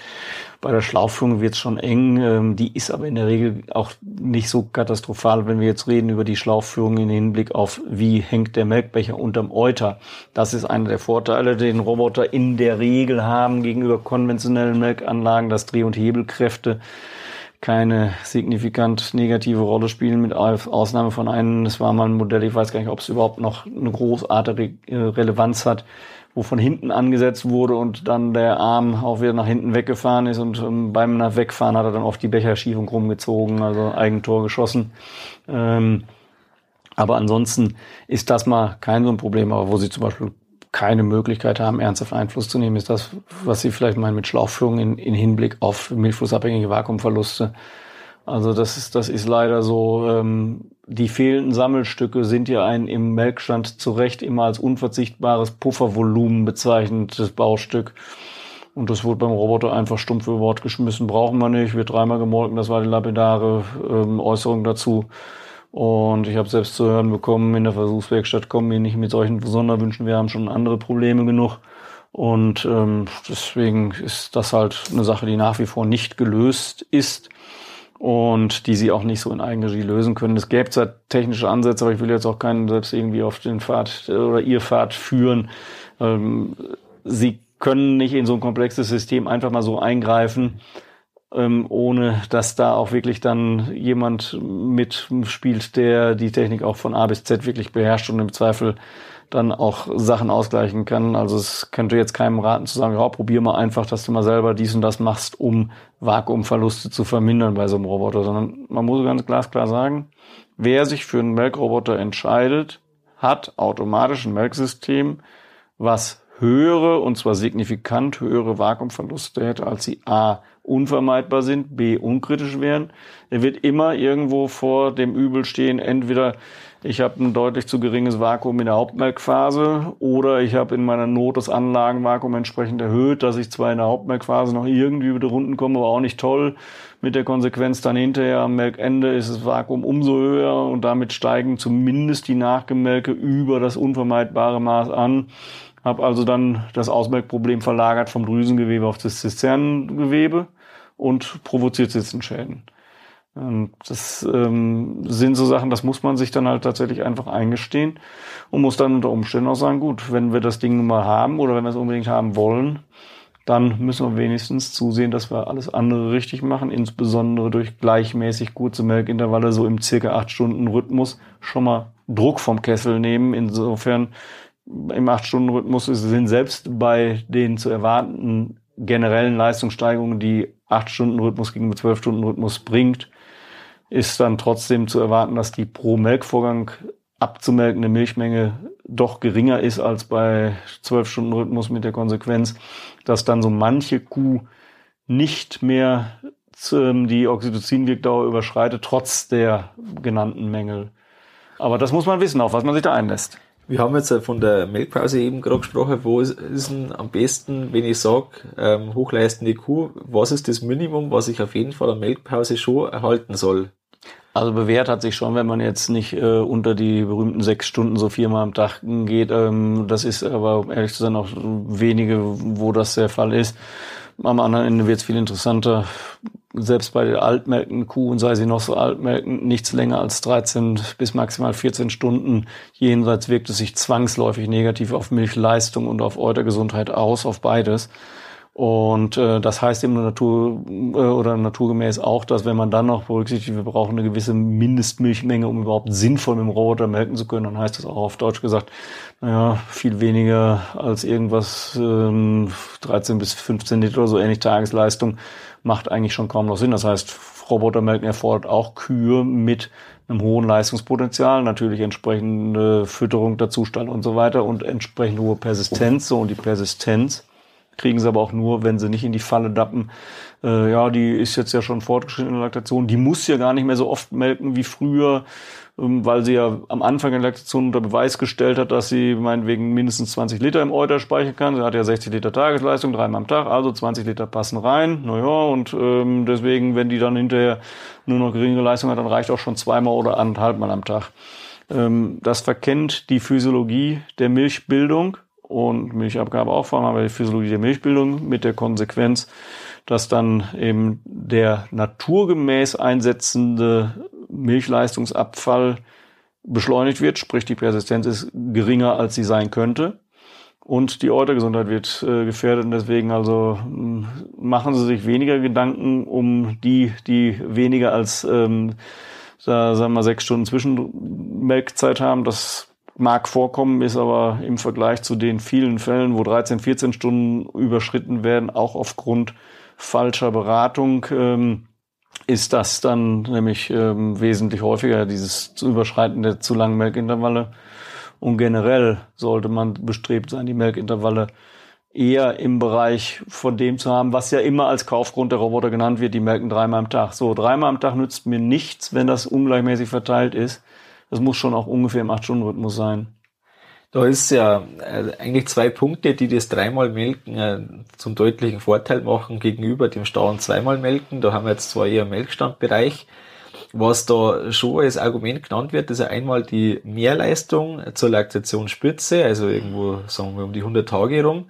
S2: Bei der Schlauchführung wird es schon eng. Ähm, die ist aber in der Regel auch nicht so katastrophal, wenn wir jetzt reden über die Schlauchführung in Hinblick auf, wie hängt der Melkbecher unterm Euter. Das ist einer der Vorteile, den Roboter in der Regel haben gegenüber konventionellen Melkanlagen, dass Dreh- und Hebelkräfte keine signifikant negative Rolle spielen, mit Ausnahme von einem, das war mal ein Modell, ich weiß gar nicht, ob es überhaupt noch eine großartige Relevanz hat, wo von hinten angesetzt wurde und dann der Arm auch wieder nach hinten weggefahren ist und ähm, beim nach Wegfahren hat er dann oft die Becherschiefung rumgezogen, also Eigentor geschossen. Ähm, aber ansonsten ist das mal kein so ein Problem, aber wo sie zum Beispiel keine Möglichkeit haben, ernsthaft Einfluss zu nehmen, ist das, was Sie vielleicht meinen mit Schlauchführung in, in Hinblick auf milchflussabhängige Vakuumverluste. Also das ist, das ist leider so. Ähm, die fehlenden Sammelstücke sind ja ein im Melkstand zu Recht immer als unverzichtbares Puffervolumen bezeichnetes Baustück. Und das wurde beim Roboter einfach stumpf über Bord geschmissen. Brauchen wir nicht, wird dreimal gemolken, das war die lapidare ähm, Äußerung dazu. Und ich habe selbst zu hören bekommen, in der Versuchswerkstatt kommen wir nicht mit solchen Sonderwünschen, wir haben schon andere Probleme genug. Und ähm, deswegen ist das halt eine Sache, die nach wie vor nicht gelöst ist und die sie auch nicht so in Eigenregie lösen können. Es gäbe zwar technische Ansätze, aber ich will jetzt auch keinen selbst irgendwie auf den Pfad oder ihr Pfad führen. Ähm, sie können nicht in so ein komplexes System einfach mal so eingreifen, ähm, ohne dass da auch wirklich dann jemand mitspielt, der die Technik auch von A bis Z wirklich beherrscht und im Zweifel dann auch Sachen ausgleichen kann. Also es könnte jetzt keinem raten zu sagen, ja, probier mal einfach, dass du mal selber dies und das machst, um Vakuumverluste zu vermindern bei so einem Roboter, sondern man muss ganz glasklar sagen, wer sich für einen Melkroboter entscheidet, hat automatisch ein Melksystem, was höhere, und zwar signifikant höhere Vakuumverluste hätte, als sie A unvermeidbar sind, B unkritisch wären. Er wird immer irgendwo vor dem Übel stehen, entweder ich habe ein deutlich zu geringes Vakuum in der Hauptmelkphase oder ich habe in meiner Not das Anlagenvakuum entsprechend erhöht, dass ich zwar in der Hauptmelkphase noch irgendwie über die Runden komme, aber auch nicht toll. Mit der Konsequenz dann hinterher am Melkende ist das Vakuum umso höher und damit steigen zumindest die Nachgemelke über das unvermeidbare Maß an. Habe also dann das Ausmelkproblem verlagert vom Drüsengewebe auf das Zisternengewebe und provoziert Sitzenschäden. Ähm, das ähm, sind so Sachen, das muss man sich dann halt tatsächlich einfach eingestehen und muss dann unter Umständen auch sagen, gut, wenn wir das Ding mal haben oder wenn wir es unbedingt haben wollen, dann müssen wir wenigstens zusehen, dass wir alles andere richtig machen, insbesondere durch gleichmäßig kurze Melkintervalle, so im circa acht Stunden Rhythmus, schon mal Druck vom Kessel nehmen. Insofern im acht Stunden Rhythmus sind selbst bei den zu erwartenden generellen Leistungssteigerungen, die acht Stunden Rhythmus gegenüber zwölf Stunden Rhythmus bringt, ist dann trotzdem zu erwarten, dass die pro Melkvorgang abzumelkende Milchmenge doch geringer ist als bei 12 Stunden Rhythmus mit der Konsequenz, dass dann so manche Kuh nicht mehr die Oxytocin-Wirkdauer überschreitet, trotz der genannten Mängel. Aber das muss man wissen, auf was man sich da einlässt.
S1: Wir haben jetzt von der Melkpause eben gerade gesprochen. Wo ist, ist denn am besten, wenn ich sage, ähm, hochleistende Kuh, was ist das Minimum, was ich auf jeden Fall an Melkpause schon erhalten soll?
S2: Also bewährt hat sich schon, wenn man jetzt nicht äh, unter die berühmten sechs Stunden so viermal am Tag geht. Ähm, das ist aber, um ehrlich zu sein, auch wenige, wo das der Fall ist. Am anderen Ende wird es viel interessanter. Selbst bei der altmelkenden Kuh, und sei sie noch so altmelkend, nichts länger als 13 bis maximal 14 Stunden jenseits wirkt es sich zwangsläufig negativ auf Milchleistung und auf Eutergesundheit aus, auf beides. Und äh, das heißt im Natur äh, oder naturgemäß auch, dass wenn man dann noch berücksichtigt, wir brauchen eine gewisse Mindestmilchmenge, um überhaupt sinnvoll mit dem Roboter melken zu können, dann heißt das auch auf Deutsch gesagt, naja, viel weniger als irgendwas ähm, 13 bis 15 Liter oder so ähnlich Tagesleistung macht eigentlich schon kaum noch Sinn. Das heißt, Robotermelken erfordert auch Kühe mit einem hohen Leistungspotenzial, natürlich entsprechende Fütterung dazu Stall und so weiter und entsprechend hohe Persistenz. So, und die Persistenz kriegen sie aber auch nur, wenn sie nicht in die Falle dappen. Äh, ja, die ist jetzt ja schon fortgeschritten in der Laktation. Die muss ja gar nicht mehr so oft melken wie früher, ähm, weil sie ja am Anfang der Laktation unter Beweis gestellt hat, dass sie meinetwegen mindestens 20 Liter im Euter speichern kann. Sie hat ja 60 Liter Tagesleistung, dreimal am Tag, also 20 Liter passen rein. Naja, und ähm, deswegen, wenn die dann hinterher nur noch geringere Leistung hat, dann reicht auch schon zweimal oder anderthalbmal am Tag. Ähm, das verkennt die Physiologie der Milchbildung und Milchabgabe auch vor allem, aber die Physiologie der Milchbildung mit der Konsequenz, dass dann eben der naturgemäß einsetzende Milchleistungsabfall beschleunigt wird, sprich die Persistenz ist geringer, als sie sein könnte. Und die Eutergesundheit wird äh, gefährdet und deswegen also mh, machen Sie sich weniger Gedanken um die, die weniger als ähm, da, sagen wir sechs Stunden Zwischenmelkzeit haben. Das mag vorkommen, ist aber im Vergleich zu den vielen Fällen, wo 13, 14 Stunden überschritten werden, auch aufgrund falscher Beratung, ähm, ist das dann nämlich ähm, wesentlich häufiger, dieses Überschreiten der zu langen Melkintervalle. Und generell sollte man bestrebt sein, die Melkintervalle eher im Bereich von dem zu haben, was ja immer als Kaufgrund der Roboter genannt wird, die melken dreimal am Tag. So, dreimal am Tag nützt mir nichts, wenn das ungleichmäßig verteilt ist das muss schon auch ungefähr im 8-Stunden-Rhythmus sein.
S3: Da ist ja äh, eigentlich zwei Punkte, die das dreimal melken äh, zum deutlichen Vorteil machen gegenüber dem Stau zweimal melken. Da haben wir jetzt zwar eher Melkstandbereich. Was da schon als Argument genannt wird, ist ja einmal die Mehrleistung zur Laktationsspitze, also irgendwo sagen wir um die 100 Tage rum.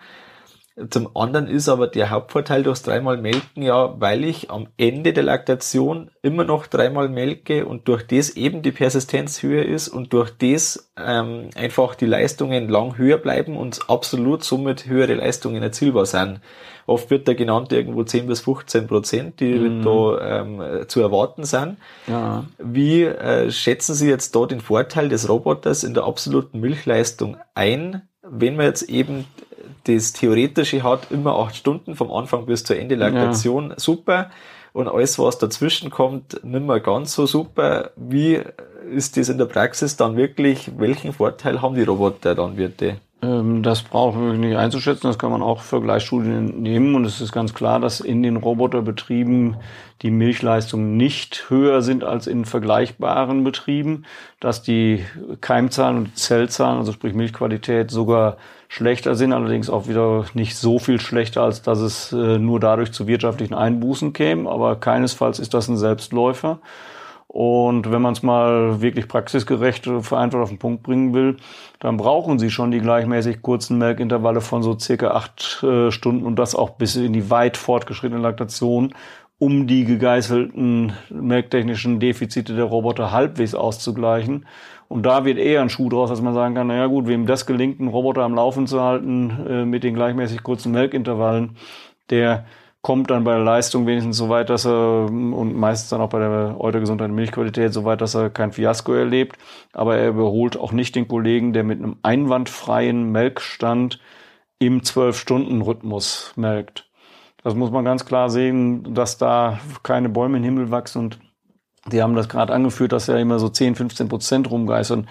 S3: Zum anderen ist aber der Hauptvorteil durchs dreimal Melken ja, weil ich am Ende der Laktation immer noch dreimal melke und durch das eben die Persistenz höher ist und durch das ähm, einfach die Leistungen lang höher bleiben und absolut somit höhere Leistungen erzielbar sind. Oft wird da genannt irgendwo 10 bis 15 Prozent, die mhm. da ähm, zu erwarten sind. Ja. Wie äh, schätzen Sie jetzt da den Vorteil des Roboters in der absoluten Milchleistung ein, wenn man jetzt eben das Theoretische hat immer acht Stunden vom Anfang bis zur Ende Laktation, ja. super. Und alles, was dazwischen kommt, nicht mehr ganz so super. Wie ist das in der Praxis dann wirklich? Welchen Vorteil haben die Roboter dann wirklich?
S2: Ähm, das brauchen wir nicht einzuschätzen, das kann man auch Vergleichsstudien nehmen. Und es ist ganz klar, dass in den Roboterbetrieben die Milchleistungen nicht höher sind als in vergleichbaren Betrieben, dass die Keimzahlen und Zellzahlen, also sprich Milchqualität, sogar schlechter sind, allerdings auch wieder nicht so viel schlechter, als dass es äh, nur dadurch zu wirtschaftlichen Einbußen käme, aber keinesfalls ist das ein Selbstläufer. Und wenn man es mal wirklich praxisgerecht vereinfacht auf den Punkt bringen will, dann brauchen Sie schon die gleichmäßig kurzen Melkintervalle von so circa acht äh, Stunden und das auch bis in die weit fortgeschrittene Laktation, um die gegeißelten melktechnischen Defizite der Roboter halbwegs auszugleichen. Und da wird eher ein Schuh draus, dass man sagen kann, naja gut, wem das gelingt, einen Roboter am Laufen zu halten äh, mit den gleichmäßig kurzen Melkintervallen, der kommt dann bei der Leistung wenigstens so weit, dass er und meistens dann auch bei der Eutergesundheit und Milchqualität so weit, dass er kein Fiasko erlebt. Aber er überholt auch nicht den Kollegen, der mit einem einwandfreien Melkstand im Zwölf-Stunden-Rhythmus melkt. Das muss man ganz klar sehen, dass da keine Bäume im Himmel wachsen und die haben das gerade angeführt, dass ja immer so 10, 15 Prozent rumgeistern.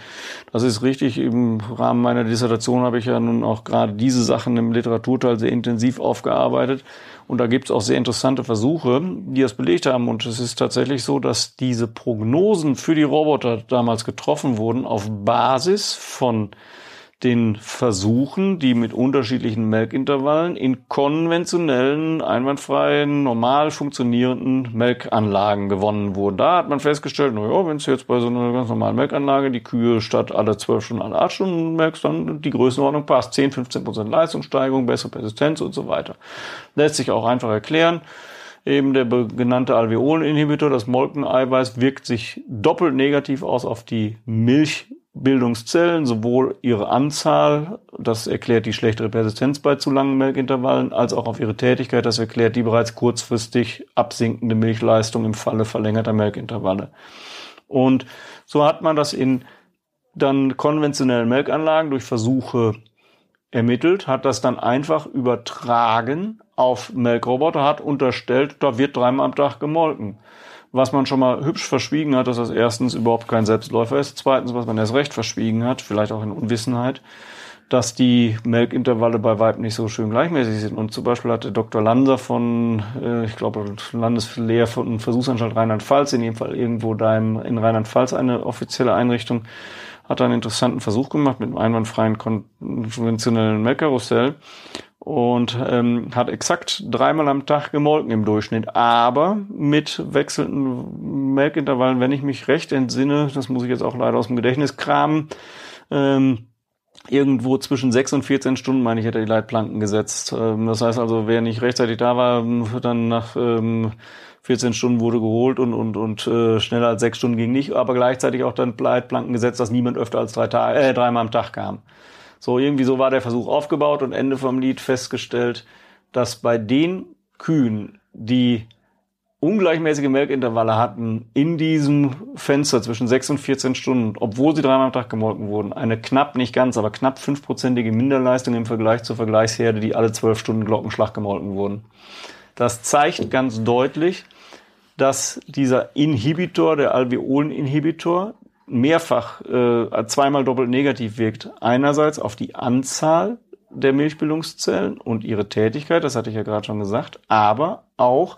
S2: Das ist richtig. Im Rahmen meiner Dissertation habe ich ja nun auch gerade diese Sachen im Literaturteil sehr intensiv aufgearbeitet. Und da gibt es auch sehr interessante Versuche, die das belegt haben. Und es ist tatsächlich so, dass diese Prognosen für die Roboter damals getroffen wurden auf Basis von den Versuchen, die mit unterschiedlichen Melkintervallen in konventionellen, einwandfreien, normal funktionierenden Melkanlagen gewonnen wurden. Da hat man festgestellt, naja, wenn es jetzt bei so einer ganz normalen Melkanlage die Kühe statt alle zwölf Stunden, alle acht Stunden melkst, dann die Größenordnung passt. 10, 15 Prozent Leistungssteigerung, bessere Persistenz und so weiter. Lässt sich auch einfach erklären. Eben der genannte Alveoleninhibitor, das Molkeneiweiß, wirkt sich doppelt negativ aus auf die Milch Milchbildungszellen, sowohl ihre Anzahl, das erklärt die schlechtere Persistenz bei zu langen Melkintervallen, als auch auf ihre Tätigkeit, das erklärt die bereits kurzfristig absinkende Milchleistung im Falle verlängerter Melkintervalle. Und so hat man das in dann konventionellen Melkanlagen durch Versuche ermittelt, hat das dann einfach übertragen auf Melkroboter, hat unterstellt, da wird dreimal am Tag gemolken. Was man schon mal hübsch verschwiegen hat, dass das erstens überhaupt kein Selbstläufer ist, zweitens, was man erst recht verschwiegen hat, vielleicht auch in Unwissenheit, dass die Melkintervalle bei Weib nicht so schön gleichmäßig sind. Und zum Beispiel hatte Dr. Lanser von, äh, ich glaube, Landeslehr von Versuchsanstalt Rheinland-Pfalz, in jedem Fall irgendwo da in Rheinland-Pfalz eine offizielle Einrichtung, hat einen interessanten Versuch gemacht mit einem einwandfreien konventionellen Melkkarussell und ähm, hat exakt dreimal am Tag gemolken im Durchschnitt, aber mit wechselnden Melkintervallen, wenn ich mich recht entsinne, das muss ich jetzt auch leider aus dem Gedächtnis kramen, ähm, irgendwo zwischen 6 und 14 Stunden, meine ich, hätte die Leitplanken gesetzt. Ähm, das heißt also, wer nicht rechtzeitig da war, dann nach ähm, 14 Stunden wurde geholt und, und, und äh, schneller als sechs Stunden ging nicht, aber gleichzeitig auch dann Leitplanken gesetzt, dass niemand öfter als drei Tage, äh, dreimal am Tag kam. So, irgendwie so war der Versuch aufgebaut und Ende vom Lied festgestellt, dass bei den Kühen, die ungleichmäßige Melkintervalle hatten in diesem Fenster zwischen 6 und 14 Stunden, obwohl sie dreimal am Tag gemolken wurden, eine knapp, nicht ganz, aber knapp fünfprozentige Minderleistung im Vergleich zur Vergleichsherde, die alle zwölf Stunden Glockenschlag gemolken wurden. Das zeigt ganz deutlich, dass dieser Inhibitor, der Alveoleninhibitor, mehrfach äh, zweimal doppelt negativ wirkt. Einerseits auf die Anzahl der Milchbildungszellen und ihre Tätigkeit, das hatte ich ja gerade schon gesagt, aber auch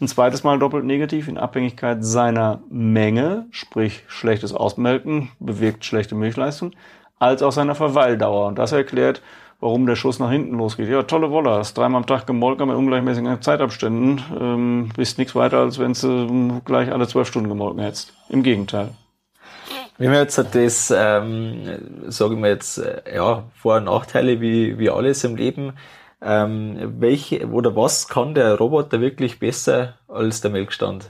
S2: ein zweites Mal doppelt negativ in Abhängigkeit seiner Menge, sprich schlechtes Ausmelken bewirkt schlechte Milchleistung, als auch seiner Verweildauer. Und das erklärt, warum der Schuss nach hinten losgeht. Ja, tolle Wolle, hast dreimal am Tag gemolken mit ungleichmäßigen Zeitabständen, ähm, bist nichts weiter, als wenn du ähm, gleich alle zwölf Stunden gemolken hättest. Im Gegenteil.
S1: Wir jetzt das, ähm, sage ich mal jetzt, äh, ja, Vor- und Nachteile wie, wie alles im Leben, ähm, welche oder was kann der Roboter wirklich besser als der Melkstand?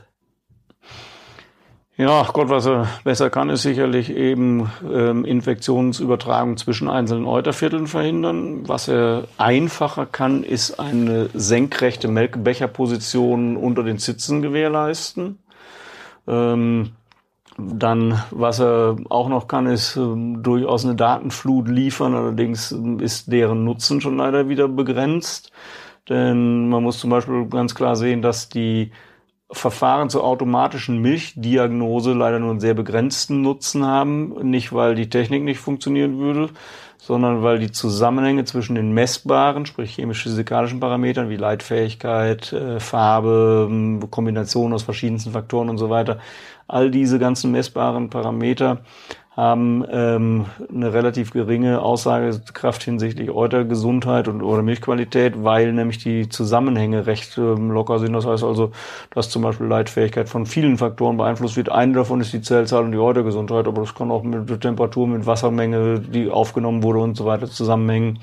S2: Ja, Gott, was er besser kann, ist sicherlich eben ähm, Infektionsübertragung zwischen einzelnen Eutervierteln verhindern. Was er einfacher kann, ist eine senkrechte Melkbecherposition unter den Sitzen gewährleisten. Ähm, dann, was er auch noch kann, ist ähm, durchaus eine Datenflut liefern. Allerdings ähm, ist deren Nutzen schon leider wieder begrenzt. Denn man muss zum Beispiel ganz klar sehen, dass die Verfahren zur automatischen Milchdiagnose leider nur einen sehr begrenzten Nutzen haben. Nicht, weil die Technik nicht funktionieren würde, sondern weil die Zusammenhänge zwischen den messbaren, sprich chemisch-physikalischen Parametern wie Leitfähigkeit, äh, Farbe, ähm, Kombination aus verschiedensten Faktoren und so weiter, all diese ganzen messbaren Parameter haben ähm, eine relativ geringe Aussagekraft hinsichtlich Eutergesundheit und oder Milchqualität, weil nämlich die Zusammenhänge recht ähm, locker sind. Das heißt also, dass zum Beispiel Leitfähigkeit von vielen Faktoren beeinflusst wird. Eine davon ist die Zellzahl und die Eutergesundheit, aber das kann auch mit Temperatur, mit Wassermenge, die aufgenommen wurde und so weiter zusammenhängen.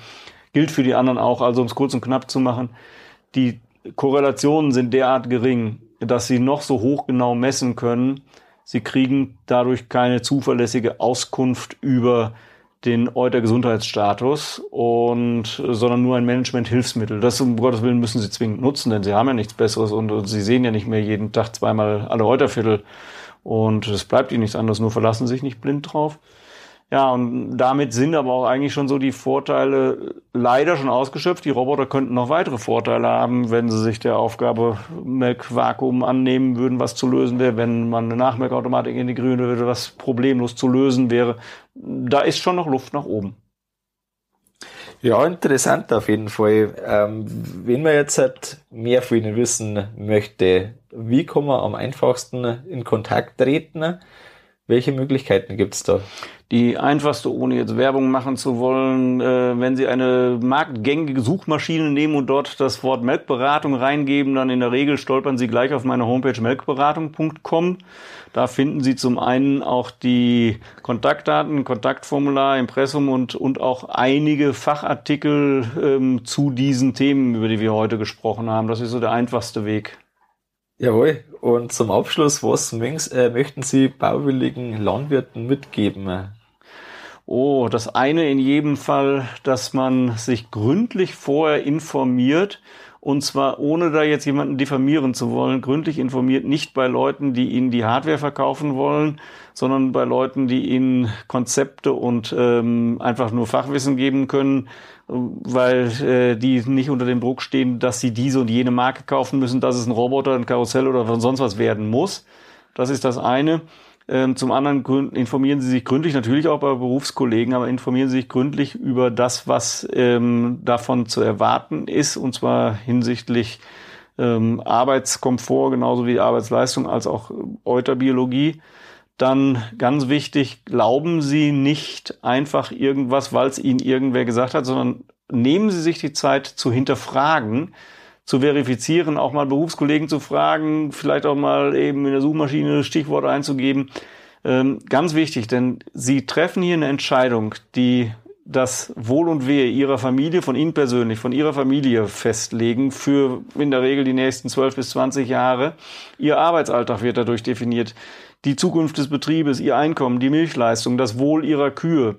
S2: Gilt für die anderen auch. Also um es kurz und knapp zu machen, die Korrelationen sind derart gering, dass sie noch so hoch genau messen können, Sie kriegen dadurch keine zuverlässige Auskunft über den Euter-Gesundheitsstatus und sondern nur ein Management-Hilfsmittel. Das um Gottes Willen müssen sie zwingend nutzen, denn sie haben ja nichts Besseres und, und sie sehen ja nicht mehr jeden Tag zweimal alle Euterviertel und es bleibt ihnen nichts anderes, nur verlassen sich nicht blind drauf. Ja, und damit sind aber auch eigentlich schon so die Vorteile leider schon ausgeschöpft. Die Roboter könnten noch weitere Vorteile haben, wenn sie sich der Aufgabe Melkvakuum annehmen würden, was zu lösen wäre, wenn man eine Nachmelkautomatik integrieren würde, was problemlos zu lösen wäre. Da ist schon noch Luft nach oben.
S1: Ja, interessant auf jeden Fall. Ähm, wenn man jetzt halt mehr von Ihnen wissen möchte, wie kann man am einfachsten in Kontakt treten? Welche Möglichkeiten gibt es da?
S2: Die einfachste, ohne jetzt Werbung machen zu wollen, äh, wenn Sie eine marktgängige Suchmaschine nehmen und dort das Wort Melkberatung reingeben, dann in der Regel stolpern Sie gleich auf meine Homepage melkberatung.com. Da finden Sie zum einen auch die Kontaktdaten, Kontaktformular, Impressum und, und auch einige Fachartikel ähm, zu diesen Themen, über die wir heute gesprochen haben. Das ist so der einfachste Weg.
S1: Jawohl. Und zum Abschluss, was äh, möchten Sie bauwilligen Landwirten mitgeben?
S2: Oh, das eine in jedem Fall, dass man sich gründlich vorher informiert und zwar ohne da jetzt jemanden diffamieren zu wollen, gründlich informiert, nicht bei Leuten, die ihnen die Hardware verkaufen wollen, sondern bei Leuten, die ihnen Konzepte und ähm, einfach nur Fachwissen geben können, weil äh, die nicht unter dem Druck stehen, dass sie diese und jene Marke kaufen müssen, dass es ein Roboter, ein Karussell oder sonst was werden muss. Das ist das eine. Ähm, zum anderen informieren Sie sich gründlich, natürlich auch bei Berufskollegen, aber informieren Sie sich gründlich über das, was ähm, davon zu erwarten ist, und zwar hinsichtlich ähm, Arbeitskomfort genauso wie Arbeitsleistung als auch Euterbiologie. Dann ganz wichtig, glauben Sie nicht einfach irgendwas, weil es Ihnen irgendwer gesagt hat, sondern nehmen Sie sich die Zeit zu hinterfragen, zu verifizieren, auch mal Berufskollegen zu fragen, vielleicht auch mal eben in der Suchmaschine Stichworte einzugeben. Ähm, ganz wichtig, denn Sie treffen hier eine Entscheidung, die das Wohl und Wehe Ihrer Familie, von Ihnen persönlich, von Ihrer Familie festlegen für in der Regel die nächsten 12 bis 20 Jahre. Ihr Arbeitsalltag wird dadurch definiert. Die Zukunft des Betriebes, Ihr Einkommen, die Milchleistung, das Wohl Ihrer Kühe.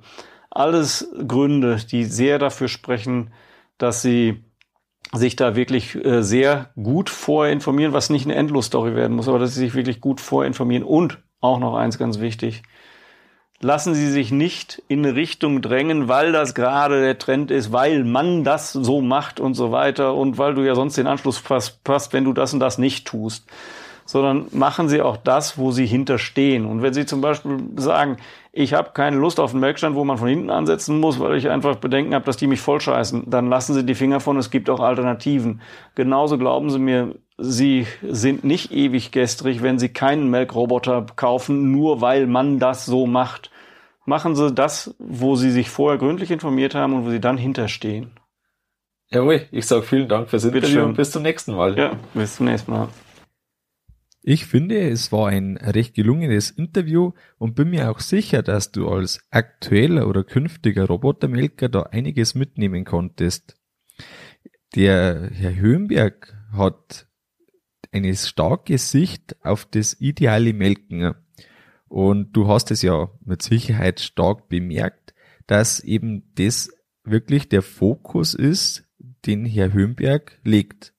S2: Alles Gründe, die sehr dafür sprechen, dass Sie sich da wirklich äh, sehr gut vorinformieren, was nicht eine Endlosstory werden muss, aber dass sie sich wirklich gut vorinformieren und auch noch eins ganz wichtig. Lassen Sie sich nicht in eine Richtung drängen, weil das gerade der Trend ist, weil man das so macht und so weiter und weil du ja sonst den Anschluss passt, wenn du das und das nicht tust sondern machen Sie auch das, wo Sie hinterstehen. Und wenn Sie zum Beispiel sagen, ich habe keine Lust auf einen Melkstand, wo man von hinten ansetzen muss, weil ich einfach Bedenken habe, dass die mich vollscheißen, dann lassen Sie die Finger von, es gibt auch Alternativen. Genauso glauben Sie mir, Sie sind nicht ewig gestrig, wenn Sie keinen Melkroboter kaufen, nur weil man das so macht. Machen Sie das, wo Sie sich vorher gründlich informiert haben und wo Sie dann hinterstehen.
S1: Jawohl, ich sage vielen Dank fürs Interview und bis zum nächsten Mal.
S2: Ja, bis zum nächsten Mal.
S1: Ich finde, es war ein recht gelungenes Interview und bin mir auch sicher, dass du als aktueller oder künftiger Robotermelker da einiges mitnehmen konntest. Der Herr Höhenberg hat eine starke Sicht auf das ideale Melken. Und du hast es ja mit Sicherheit stark bemerkt, dass eben das wirklich der Fokus ist, den Herr Höhenberg legt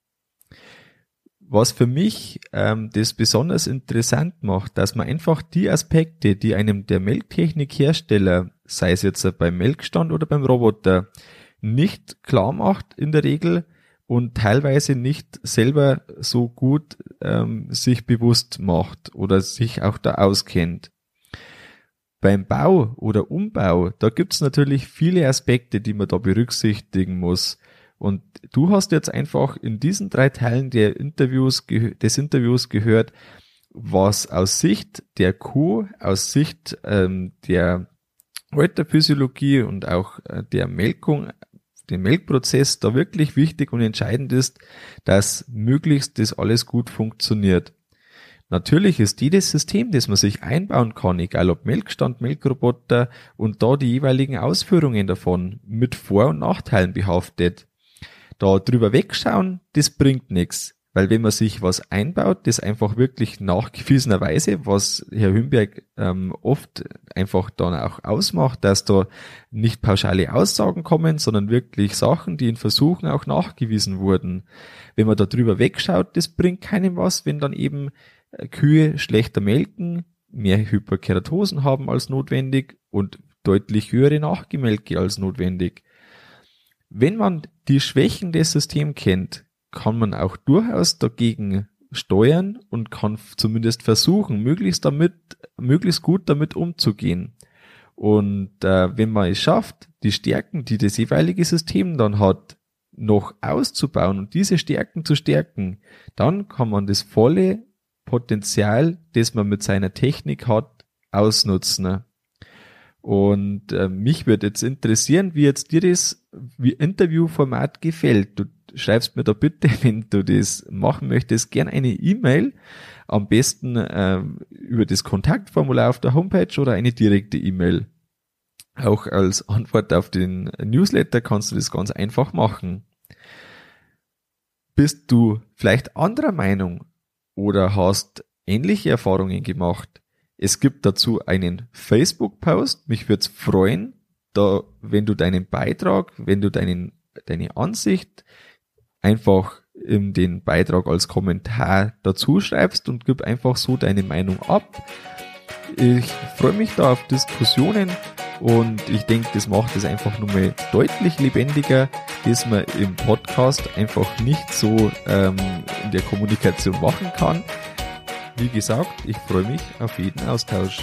S1: was für mich ähm, das besonders interessant macht, dass man einfach die Aspekte, die einem der Melktechnikhersteller, sei es jetzt beim Melkstand oder beim Roboter, nicht klar macht in der Regel und teilweise nicht selber so gut ähm, sich bewusst macht oder sich auch da auskennt. Beim Bau oder Umbau, da gibt's natürlich viele Aspekte, die man da berücksichtigen muss. Und du hast jetzt einfach in diesen drei Teilen der Interviews, des Interviews gehört, was aus Sicht der Kuh, aus Sicht ähm, der Euterphysiologie und auch äh, der Melkung, den Melkprozess da wirklich wichtig und entscheidend ist, dass möglichst das alles gut funktioniert. Natürlich ist jedes System, das man sich einbauen kann, egal ob Melkstand, Melkroboter und da die jeweiligen Ausführungen davon mit Vor- und Nachteilen behaftet da drüber wegschauen, das bringt nichts. Weil wenn man sich was einbaut, das einfach wirklich nachgewiesenerweise, was Herr Hümberg ähm, oft einfach dann auch ausmacht, dass da nicht pauschale Aussagen kommen, sondern wirklich Sachen, die in Versuchen auch nachgewiesen wurden. Wenn man da drüber wegschaut, das bringt keinem was, wenn dann eben äh, Kühe schlechter melken, mehr Hyperkeratosen haben als notwendig und deutlich höhere Nachgemelke als notwendig. Wenn man die Schwächen des Systems kennt, kann man auch durchaus dagegen steuern und kann zumindest versuchen, möglichst damit, möglichst gut damit umzugehen. Und äh, wenn man es schafft, die Stärken, die das jeweilige System dann hat, noch auszubauen und diese Stärken zu stärken, dann kann man das volle Potenzial, das man mit seiner Technik hat, ausnutzen. Und äh, mich würde jetzt interessieren, wie jetzt dir das Interviewformat gefällt. Du schreibst mir da bitte, [LAUGHS] wenn du das machen möchtest, gern eine E-Mail. Am besten äh, über das Kontaktformular auf der Homepage oder eine direkte E-Mail. Auch als Antwort auf den Newsletter kannst du das ganz einfach machen. Bist du vielleicht anderer Meinung oder hast ähnliche Erfahrungen gemacht? Es gibt dazu einen Facebook-Post. Mich würde es freuen, da, wenn du deinen Beitrag, wenn du deinen, deine Ansicht einfach in den Beitrag als Kommentar dazu schreibst und gib einfach so deine Meinung ab. Ich freue mich da auf Diskussionen und ich denke, das macht es einfach nur mal deutlich lebendiger, dass man im Podcast einfach nicht so ähm, in der Kommunikation machen kann. Wie gesagt, ich freue mich auf jeden Austausch.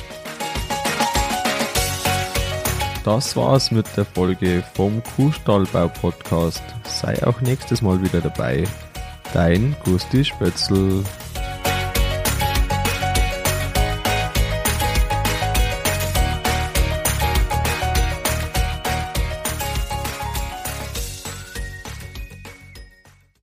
S1: Das war's mit der Folge vom Kuhstallbau Podcast. Sei auch nächstes Mal wieder dabei. Dein Gusti Spötzl.